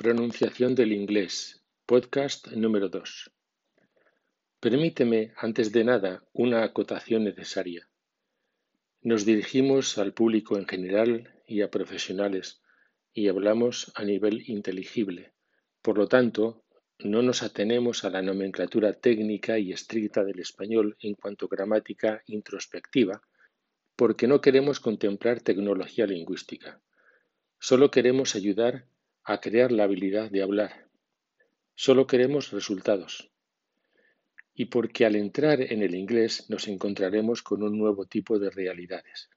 Pronunciación del inglés, podcast número 2. Permíteme, antes de nada, una acotación necesaria. Nos dirigimos al público en general y a profesionales y hablamos a nivel inteligible. Por lo tanto, no nos atenemos a la nomenclatura técnica y estricta del español en cuanto a gramática introspectiva, porque no queremos contemplar tecnología lingüística. Solo queremos ayudar a crear la habilidad de hablar. Solo queremos resultados. Y porque al entrar en el inglés nos encontraremos con un nuevo tipo de realidades.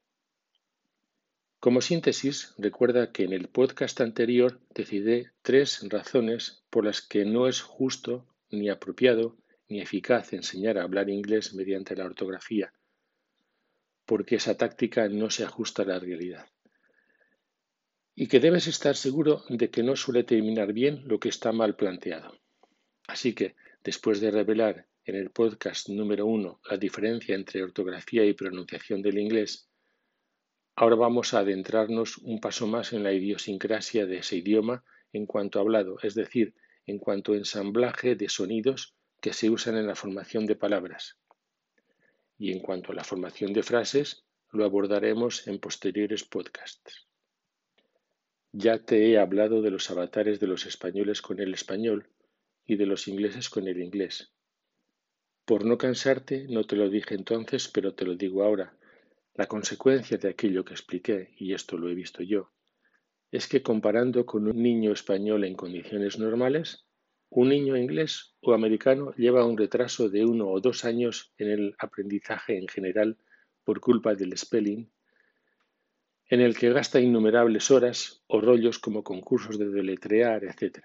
Como síntesis, recuerda que en el podcast anterior decidí tres razones por las que no es justo, ni apropiado, ni eficaz enseñar a hablar inglés mediante la ortografía, porque esa táctica no se ajusta a la realidad y que debes estar seguro de que no suele terminar bien lo que está mal planteado. Así que, después de revelar en el podcast número uno la diferencia entre ortografía y pronunciación del inglés, ahora vamos a adentrarnos un paso más en la idiosincrasia de ese idioma en cuanto hablado, es decir, en cuanto a ensamblaje de sonidos que se usan en la formación de palabras. Y en cuanto a la formación de frases, lo abordaremos en posteriores podcasts. Ya te he hablado de los avatares de los españoles con el español y de los ingleses con el inglés. Por no cansarte, no te lo dije entonces, pero te lo digo ahora. La consecuencia de aquello que expliqué, y esto lo he visto yo, es que comparando con un niño español en condiciones normales, un niño inglés o americano lleva un retraso de uno o dos años en el aprendizaje en general por culpa del spelling en el que gasta innumerables horas o rollos como concursos de deletrear, etc.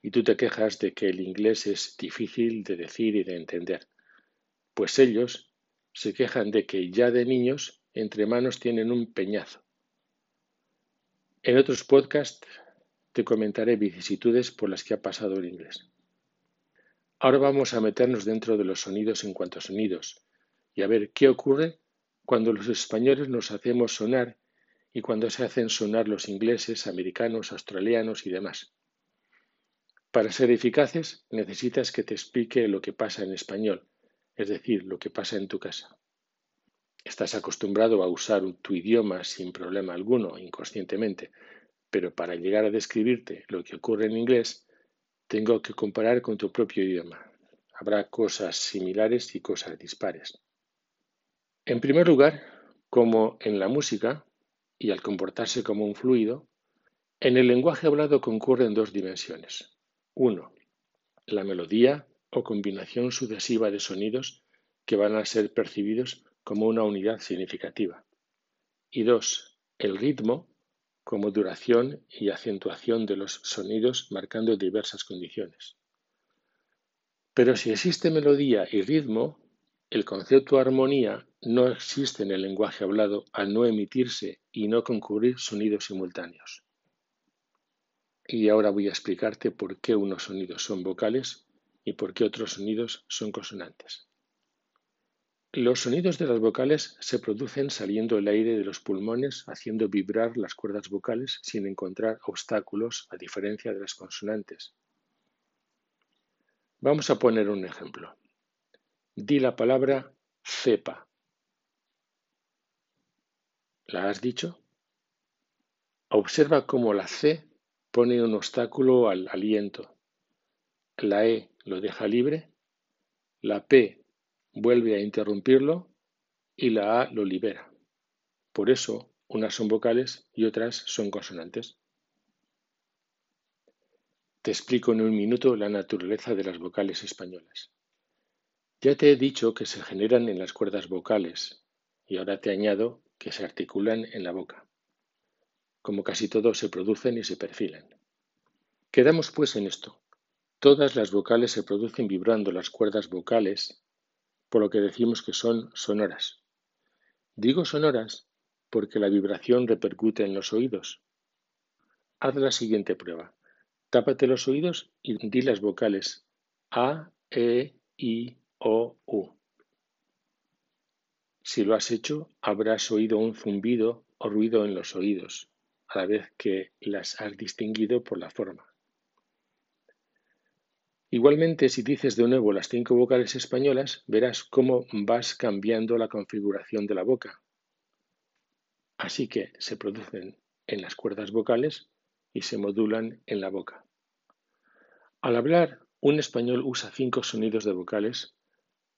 Y tú te quejas de que el inglés es difícil de decir y de entender. Pues ellos se quejan de que ya de niños entre manos tienen un peñazo. En otros podcasts te comentaré vicisitudes por las que ha pasado el inglés. Ahora vamos a meternos dentro de los sonidos en cuanto a sonidos y a ver qué ocurre cuando los españoles nos hacemos sonar y cuando se hacen sonar los ingleses, americanos, australianos y demás. Para ser eficaces necesitas que te explique lo que pasa en español, es decir, lo que pasa en tu casa. Estás acostumbrado a usar tu idioma sin problema alguno, inconscientemente, pero para llegar a describirte lo que ocurre en inglés, tengo que comparar con tu propio idioma. Habrá cosas similares y cosas dispares. En primer lugar, como en la música, y al comportarse como un fluido, en el lenguaje hablado concurren dos dimensiones. Uno, la melodía o combinación sucesiva de sonidos que van a ser percibidos como una unidad significativa. Y dos, el ritmo como duración y acentuación de los sonidos marcando diversas condiciones. Pero si existe melodía y ritmo, el concepto armonía no existe en el lenguaje hablado al no emitirse y no concurrir sonidos simultáneos. Y ahora voy a explicarte por qué unos sonidos son vocales y por qué otros sonidos son consonantes. Los sonidos de las vocales se producen saliendo el aire de los pulmones haciendo vibrar las cuerdas vocales sin encontrar obstáculos a diferencia de las consonantes. Vamos a poner un ejemplo. Di la palabra cepa. ¿La has dicho? Observa cómo la C pone un obstáculo al aliento. La E lo deja libre. La P vuelve a interrumpirlo y la A lo libera. Por eso, unas son vocales y otras son consonantes. Te explico en un minuto la naturaleza de las vocales españolas. Ya te he dicho que se generan en las cuerdas vocales y ahora te añado que se articulan en la boca. Como casi todos se producen y se perfilan. Quedamos pues en esto. Todas las vocales se producen vibrando las cuerdas vocales, por lo que decimos que son sonoras. Digo sonoras porque la vibración repercute en los oídos. Haz la siguiente prueba. Tápate los oídos y di las vocales A, E, I, o U. Si lo has hecho, habrás oído un zumbido o ruido en los oídos, a la vez que las has distinguido por la forma. Igualmente, si dices de nuevo las cinco vocales españolas, verás cómo vas cambiando la configuración de la boca. Así que se producen en las cuerdas vocales y se modulan en la boca. Al hablar, un español usa cinco sonidos de vocales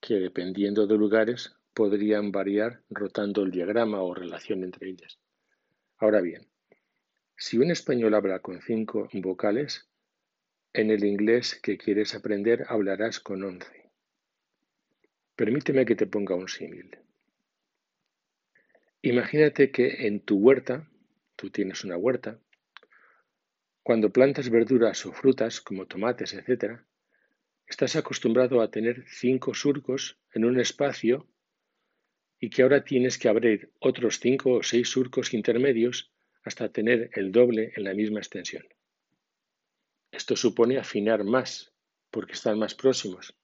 que, dependiendo de lugares, podrían variar rotando el diagrama o relación entre ellas. Ahora bien, si un español habla con cinco vocales, en el inglés que quieres aprender hablarás con once. Permíteme que te ponga un símil. Imagínate que en tu huerta, tú tienes una huerta, cuando plantas verduras o frutas como tomates, etc., estás acostumbrado a tener cinco surcos en un espacio y que ahora tienes que abrir otros cinco o seis surcos intermedios hasta tener el doble en la misma extensión. Esto supone afinar más, porque están más próximos.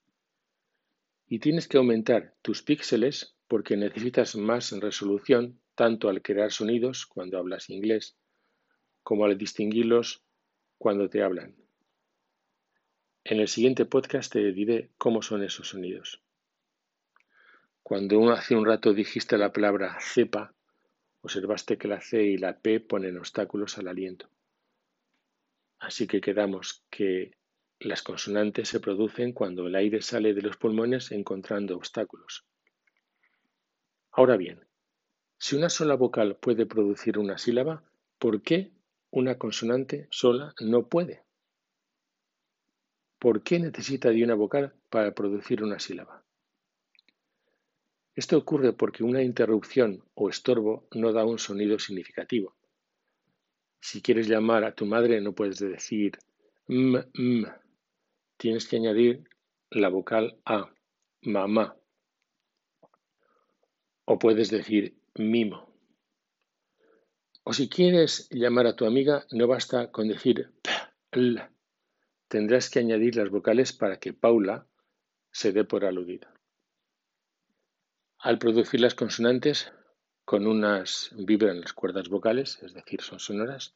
Y tienes que aumentar tus píxeles porque necesitas más resolución tanto al crear sonidos cuando hablas inglés como al distinguirlos cuando te hablan. En el siguiente podcast te diré cómo son esos sonidos. Cuando hace un rato dijiste la palabra cepa, observaste que la C y la P ponen obstáculos al aliento. Así que quedamos que las consonantes se producen cuando el aire sale de los pulmones encontrando obstáculos. Ahora bien, si una sola vocal puede producir una sílaba, ¿por qué una consonante sola no puede? ¿Por qué necesita de una vocal para producir una sílaba? Esto ocurre porque una interrupción o estorbo no da un sonido significativo. Si quieres llamar a tu madre no puedes decir m, m. Tienes que añadir la vocal a, mamá. O puedes decir mimo. O si quieres llamar a tu amiga no basta con decir p, l. Tendrás que añadir las vocales para que Paula se dé por aludida. Al producir las consonantes, con unas vibran las cuerdas vocales, es decir, son sonoras,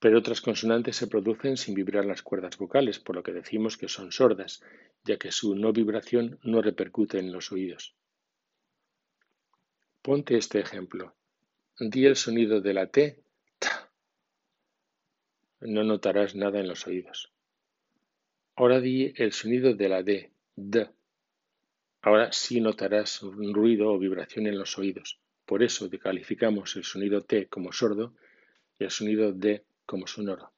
pero otras consonantes se producen sin vibrar las cuerdas vocales, por lo que decimos que son sordas, ya que su no vibración no repercute en los oídos. Ponte este ejemplo. Di el sonido de la T, No notarás nada en los oídos. Ahora di el sonido de la D, D. Ahora sí notarás un ruido o vibración en los oídos. Por eso decalificamos el sonido T como sordo y el sonido D como sonoro.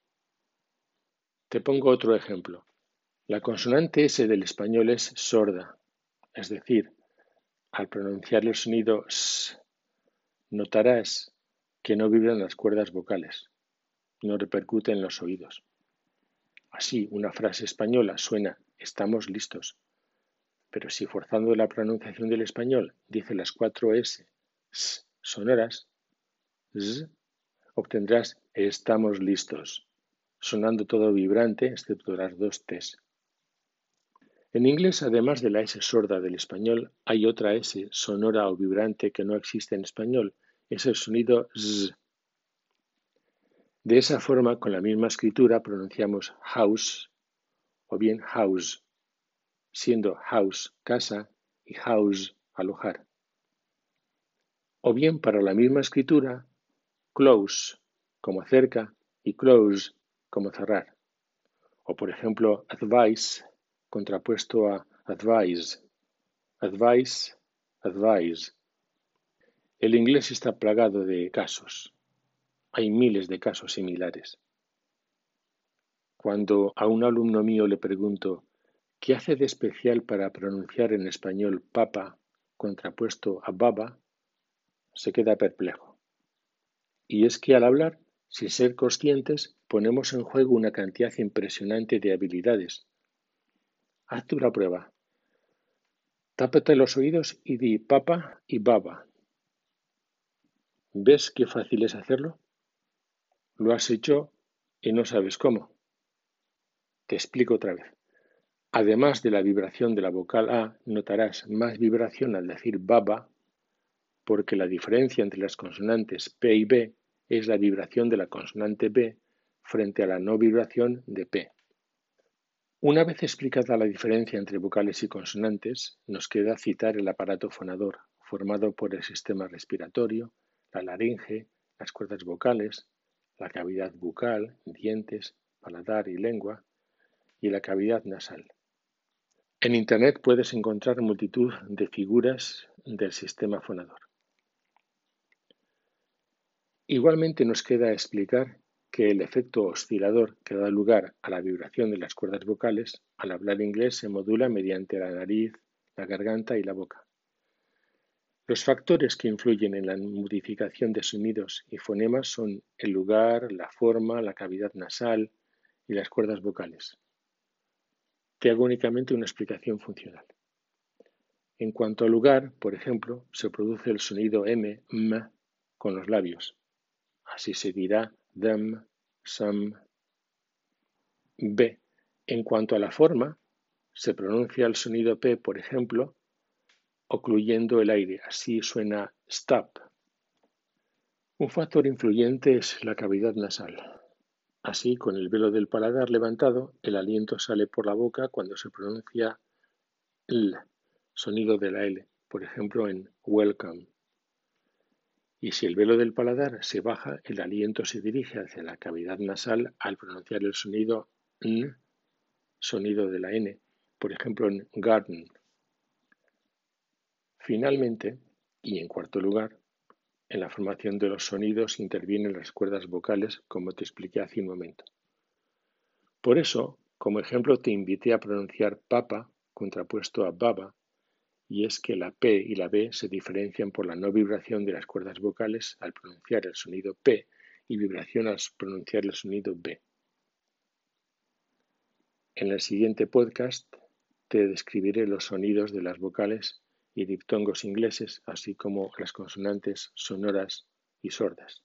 Te pongo otro ejemplo. La consonante S del español es sorda, es decir, al pronunciar el sonido S, notarás que no vibran las cuerdas vocales, no repercute en los oídos. Así, una frase española suena estamos listos, pero si forzando la pronunciación del español dice las cuatro S, sonoras, obtendrás estamos listos, sonando todo vibrante excepto las dos T's. En inglés, además de la S sorda del español, hay otra S sonora o vibrante que no existe en español, es el sonido Z. De esa forma, con la misma escritura, pronunciamos house o bien house siendo house casa y house alojar. O bien para la misma escritura, close como cerca y close como cerrar. O por ejemplo, advice contrapuesto a advise. Advice, advise. El inglés está plagado de casos. Hay miles de casos similares. Cuando a un alumno mío le pregunto ¿Qué hace de especial para pronunciar en español papa contrapuesto a baba? Se queda perplejo. Y es que al hablar, sin ser conscientes, ponemos en juego una cantidad impresionante de habilidades. Haz la prueba. Tápate los oídos y di papa y baba. ¿Ves qué fácil es hacerlo? Lo has hecho y no sabes cómo. Te explico otra vez. Además de la vibración de la vocal A, notarás más vibración al decir baba, porque la diferencia entre las consonantes P y B es la vibración de la consonante B frente a la no vibración de P. Una vez explicada la diferencia entre vocales y consonantes, nos queda citar el aparato fonador, formado por el sistema respiratorio, la laringe, las cuerdas vocales, la cavidad bucal, dientes, paladar y lengua, y la cavidad nasal. En Internet puedes encontrar multitud de figuras del sistema fonador. Igualmente nos queda explicar que el efecto oscilador que da lugar a la vibración de las cuerdas vocales al hablar inglés se modula mediante la nariz, la garganta y la boca. Los factores que influyen en la modificación de sonidos y fonemas son el lugar, la forma, la cavidad nasal y las cuerdas vocales. Te hago únicamente una explicación funcional. En cuanto al lugar, por ejemplo, se produce el sonido M, M con los labios. Así se dirá them, some. B. En cuanto a la forma, se pronuncia el sonido P, por ejemplo, ocluyendo el aire. Así suena stop. Un factor influyente es la cavidad nasal. Así, con el velo del paladar levantado, el aliento sale por la boca cuando se pronuncia L, sonido de la L, por ejemplo en welcome. Y si el velo del paladar se baja, el aliento se dirige hacia la cavidad nasal al pronunciar el sonido N, sonido de la N, por ejemplo en garden. Finalmente, y en cuarto lugar, en la formación de los sonidos intervienen las cuerdas vocales, como te expliqué hace un momento. Por eso, como ejemplo, te invité a pronunciar papa contrapuesto a baba, y es que la P y la B se diferencian por la no vibración de las cuerdas vocales al pronunciar el sonido P y vibración al pronunciar el sonido B. En el siguiente podcast te describiré los sonidos de las vocales y diptongos ingleses, así como las consonantes sonoras y sordas.